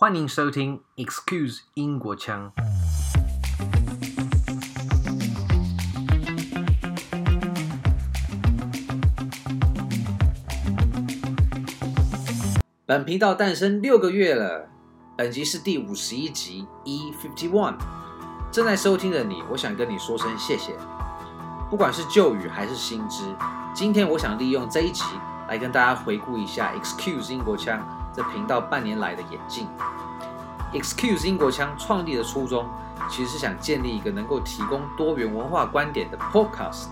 欢迎收听 Excuse 英国腔。本频道诞生六个月了，本集是第五十一集 E fifty one。正在收听的你，我想跟你说声谢谢。不管是旧语还是新知，今天我想利用这一集来跟大家回顾一下 Excuse 英国腔。这频道半年来的演进，Excuse 英国腔创立的初衷，其实是想建立一个能够提供多元文化观点的 Podcast，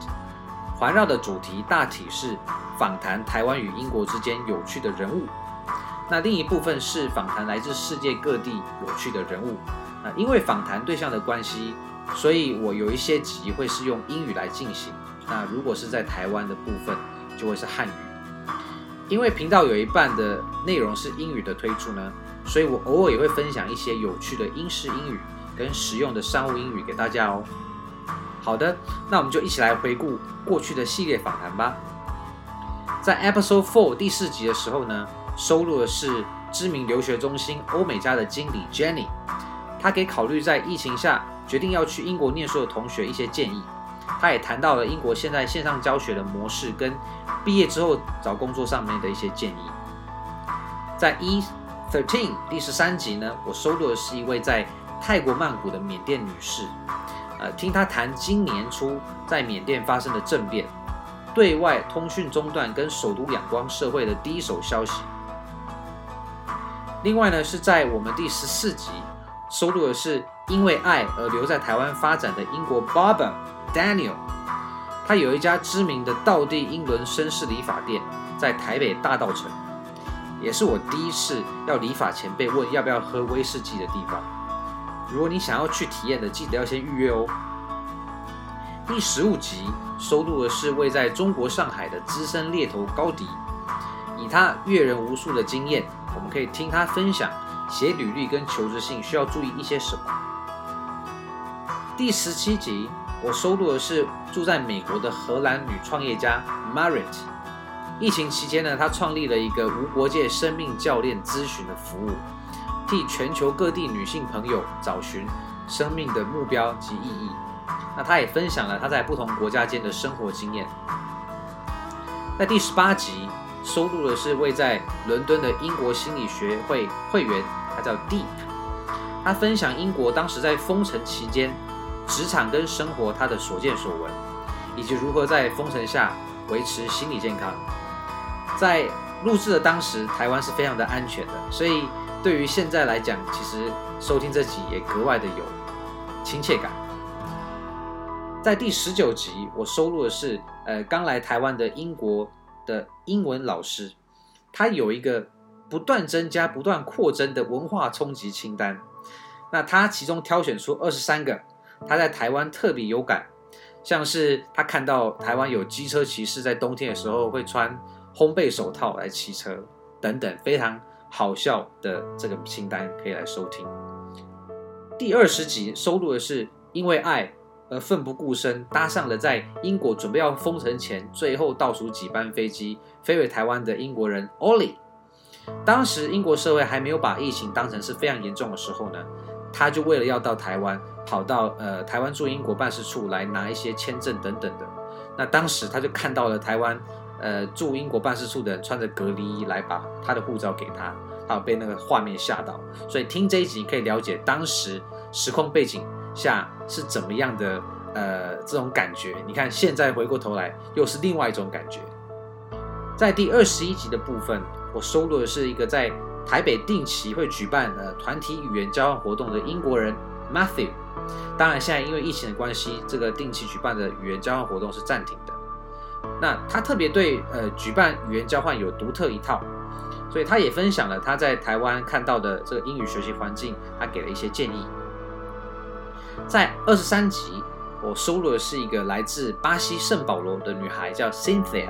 环绕的主题大体是访谈台湾与英国之间有趣的人物，那另一部分是访谈来自世界各地有趣的人物。那因为访谈对象的关系，所以我有一些集会是用英语来进行，那如果是在台湾的部分，就会是汉语。因为频道有一半的内容是英语的推出呢，所以我偶尔也会分享一些有趣的英式英语跟实用的商务英语给大家哦。好的，那我们就一起来回顾过去的系列访谈吧。在 Episode Four 第四集的时候呢，收录的是知名留学中心欧美家的经理 Jenny，她给考虑在疫情下决定要去英国念书的同学一些建议。他也谈到了英国现在线上教学的模式跟毕业之后找工作上面的一些建议。在一 thirteen 第十三集呢，我收录的是一位在泰国曼谷的缅甸女士，呃，听她谈今年初在缅甸发生的政变、对外通讯中断跟首都仰光社会的第一手消息。另外呢，是在我们第十四集收录的是因为爱而留在台湾发展的英国 Barber。Daniel，他有一家知名的道地英伦绅士理发店，在台北大稻城，也是我第一次要理发前被问要不要喝威士忌的地方。如果你想要去体验的，记得要先预约哦。第十五集收录的是位在中国上海的资深猎头高迪，以他阅人无数的经验，我们可以听他分享写履历跟求职信需要注意一些什么。第十七集。我收录的是住在美国的荷兰女创业家 Marit。疫情期间呢，她创立了一个无国界生命教练咨询的服务，替全球各地女性朋友找寻生命的目标及意义。那她也分享了她在不同国家间的生活经验。在第十八集收录的是位在伦敦的英国心理学会会员，他叫 Deep。他分享英国当时在封城期间。职场跟生活，他的所见所闻，以及如何在封城下维持心理健康。在录制的当时，台湾是非常的安全的，所以对于现在来讲，其实收听这集也格外的有亲切感。在第十九集，我收录的是呃刚来台湾的英国的英文老师，他有一个不断增加、不断扩增的文化冲击清单。那他其中挑选出二十三个。他在台湾特别有感，像是他看到台湾有机车骑士在冬天的时候会穿烘焙手套来骑车等等，非常好笑的这个清单可以来收听。第二十集收录的是因为爱而奋不顾身搭上了在英国准备要封城前最后倒数几班飞机飞回台湾的英国人 Ollie。当时英国社会还没有把疫情当成是非常严重的时候呢，他就为了要到台湾。跑到呃台湾驻英国办事处来拿一些签证等等的，那当时他就看到了台湾呃驻英国办事处的人穿着隔离衣来把他的护照给他，他被那个画面吓到，所以听这一集你可以了解当时时空背景下是怎么样的呃这种感觉。你看现在回过头来又是另外一种感觉。在第二十一集的部分，我收录的是一个在台北定期会举办呃团体语言交换活动的英国人 Matthew。当然，现在因为疫情的关系，这个定期举办的语言交换活动是暂停的。那他特别对呃举办语言交换有独特一套，所以他也分享了他在台湾看到的这个英语学习环境，他给了一些建议。在二十三集，我收录的是一个来自巴西圣保罗的女孩，叫 Cynthia。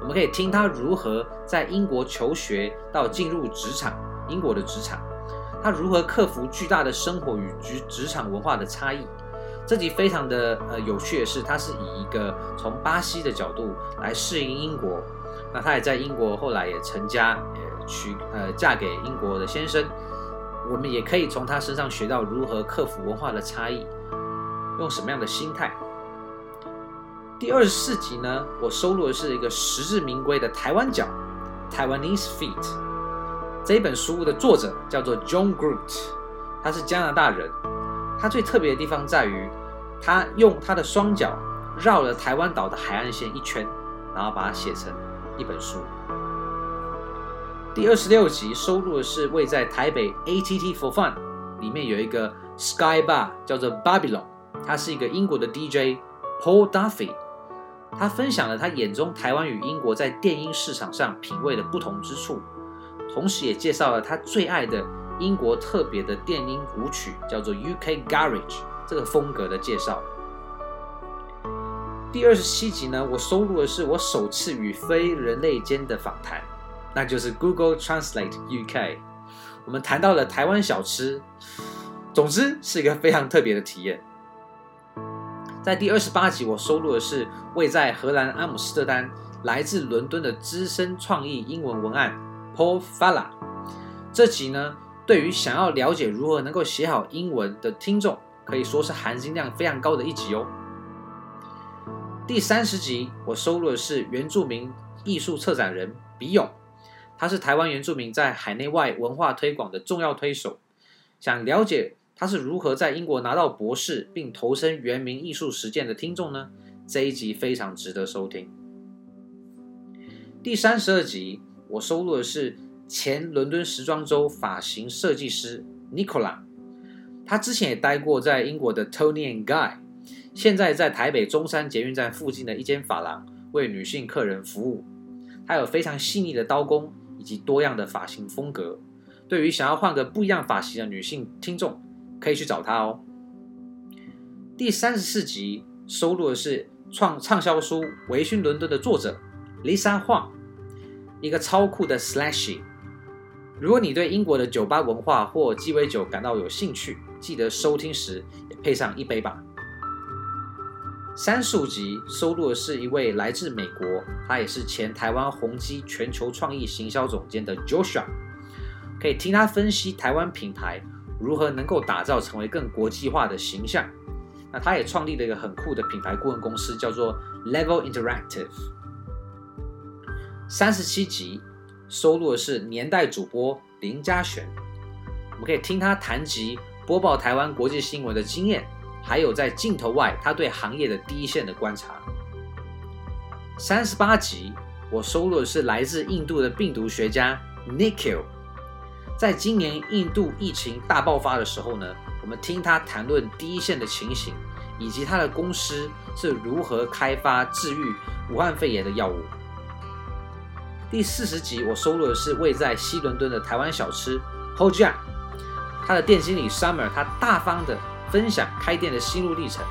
我们可以听她如何在英国求学到进入职场，英国的职场。他如何克服巨大的生活与职职场文化的差异？这集非常的呃有趣的是，他是以一个从巴西的角度来适应英国。那他也在英国后来也成家，也娶呃嫁给英国的先生。我们也可以从他身上学到如何克服文化的差异，用什么样的心态。第二十四集呢，我收录的是一个实至名归的台湾脚 （Taiwanese Feet）。这本书的作者叫做 John Groot，他是加拿大人。他最特别的地方在于，他用他的双脚绕了台湾岛的海岸线一圈，然后把它写成一本书。第二十六集收录的是位在台北 ATT for Fun，里面有一个 Sky Bar 叫做 Babylon，他是一个英国的 DJ Paul Duffy，他分享了他眼中台湾与英国在电音市场上品味的不同之处，同时也介绍了他最爱的英国特别的电音舞曲，叫做 UK Garage 这个风格的介绍。第二十七集呢，我收录的是我首次与非人类间的访谈。那就是 Google Translate UK，我们谈到了台湾小吃，总之是一个非常特别的体验。在第二十八集，我收录的是位在荷兰阿姆斯特丹、来自伦敦的资深创意英文文案 Paul Fala，。这集呢，对于想要了解如何能够写好英文的听众，可以说是含金量非常高的一集哦。第三十集，我收录的是原住民艺术策展人比勇。他是台湾原住民在海内外文化推广的重要推手，想了解他是如何在英国拿到博士并投身原民艺术实践的听众呢？这一集非常值得收听。第三十二集，我收录的是前伦敦时装周发型设计师 Nicola，他之前也待过在英国的 Tony and Guy，现在在台北中山捷运站附近的一间发廊为女性客人服务，他有非常细腻的刀工。以及多样的发型风格，对于想要换个不一样发型的女性听众，可以去找他哦。第三十四集收录的是创畅销书《维醺伦敦》的作者 Lisa Huang，一个超酷的 Slashie。如果你对英国的酒吧文化或鸡尾酒感到有兴趣，记得收听时也配上一杯吧。三十五集收录的是一位来自美国，他也是前台湾宏基全球创意行销总监的 Joshua，可以听他分析台湾品牌如何能够打造成为更国际化的形象。那他也创立了一个很酷的品牌顾问公司，叫做 Level Interactive。三十七集收录的是年代主播林嘉璇，我们可以听他谈及播报台湾国际新闻的经验。还有在镜头外，他对行业的第一线的观察。三十八集，我收录的是来自印度的病毒学家 Nikhil。在今年印度疫情大爆发的时候呢，我们听他谈论第一线的情形，以及他的公司是如何开发治愈武汉肺炎的药物。第四十集，我收录的是位在西伦敦的台湾小吃 Hojian，他的店经理 Summer，他大方的。分享开店的心路历程，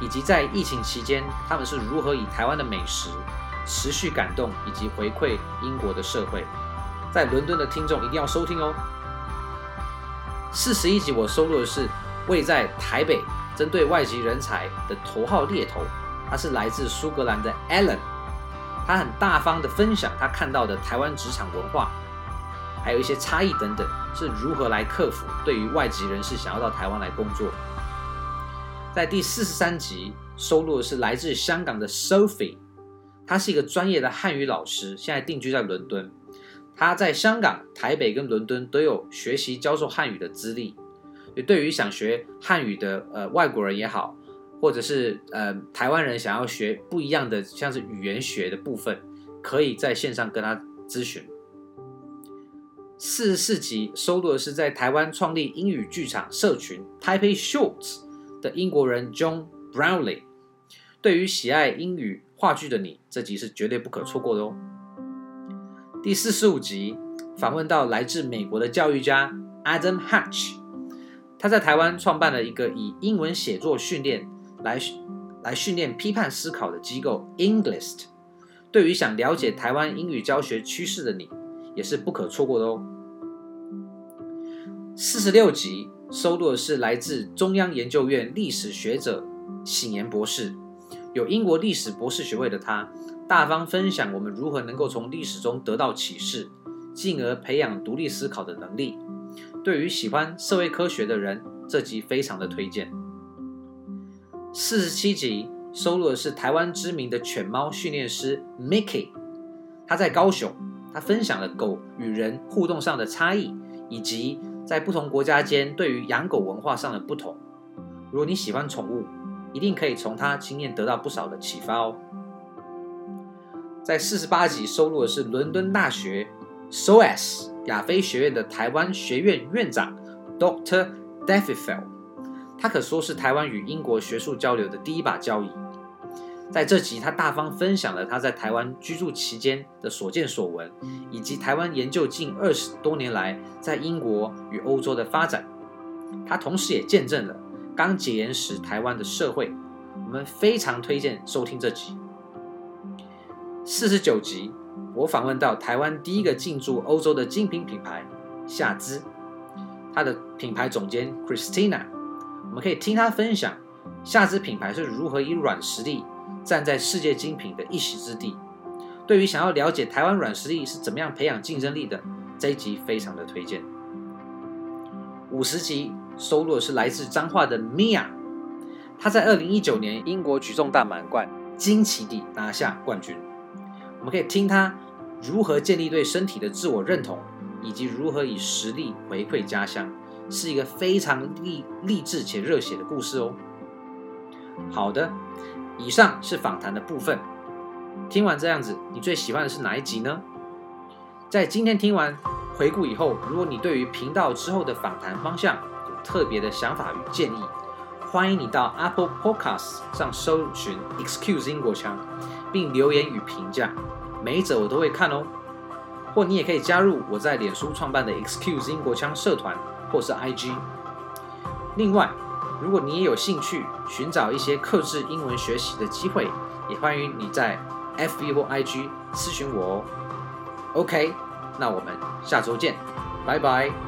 以及在疫情期间他们是如何以台湾的美食持续感动以及回馈英国的社会。在伦敦的听众一定要收听哦。四十一集我收录的是位在台北针对外籍人才的头号猎头，他是来自苏格兰的 Alan，他很大方的分享他看到的台湾职场文化。还有一些差异等等，是如何来克服？对于外籍人士想要到台湾来工作，在第四十三集收录的是来自香港的 Sophie，她是一个专业的汉语老师，现在定居在伦敦。她在香港、台北跟伦敦都有学习教授汉语的资历。也对于想学汉语的呃外国人也好，或者是呃台湾人想要学不一样的像是语言学的部分，可以在线上跟他咨询。四十四集收录的是在台湾创立英语剧场社群 Taipei Shorts 的英国人 John Brownlee。对于喜爱英语话剧的你，这集是绝对不可错过的哦。第四十五集访问到来自美国的教育家 Adam Hatch，他在台湾创办了一个以英文写作训练来来训练批判思考的机构 Englist。对于想了解台湾英语教学趋势的你，也是不可错过的哦。四十六集收录的是来自中央研究院历史学者醒言博士，有英国历史博士学位的他，大方分享我们如何能够从历史中得到启示，进而培养独立思考的能力。对于喜欢社会科学的人，这集非常的推荐。四十七集收录的是台湾知名的犬猫训练师 Mickey，他在高雄，他分享了狗与人互动上的差异，以及在不同国家间对于养狗文化上的不同。如果你喜欢宠物，一定可以从他经验得到不少的启发哦。在四十八集收录的是伦敦大学 SOAS 亚非学院的台湾学院院长 Dr. Davidfeld，他可说是台湾与英国学术交流的第一把交椅。在这集，他大方分享了他在台湾居住期间的所见所闻，以及台湾研究近二十多年来在英国与欧洲的发展。他同时也见证了刚解严时台湾的社会。我们非常推荐收听这集。四十九集，我访问到台湾第一个进驻欧洲的精品品牌夏姿，它的品牌总监 Christina，我们可以听他分享夏姿品牌是如何以软实力站在世界精品的一席之地。对于想要了解台湾软实力是怎么样培养竞争力的，这一集非常的推荐。五十集收录的是来自彰化的 Mia，她在二零一九年英国举重大满贯惊奇地拿下冠军。我们可以听他如何建立对身体的自我认同，以及如何以实力回馈家乡，是一个非常励励志且热血的故事哦。好的，以上是访谈的部分。听完这样子，你最喜欢的是哪一集呢？在今天听完回顾以后，如果你对于频道之后的访谈方向有特别的想法与建议，欢迎你到 Apple Podcast 上搜寻 Excuse 英国腔。并留言与评价，每一则我都会看哦。或你也可以加入我在脸书创办的 Excuse 英国腔社团，或是 IG。另外，如果你也有兴趣寻找一些克制英文学习的机会，也欢迎你在 FB 或 IG 咨询我哦。OK，那我们下周见，拜拜。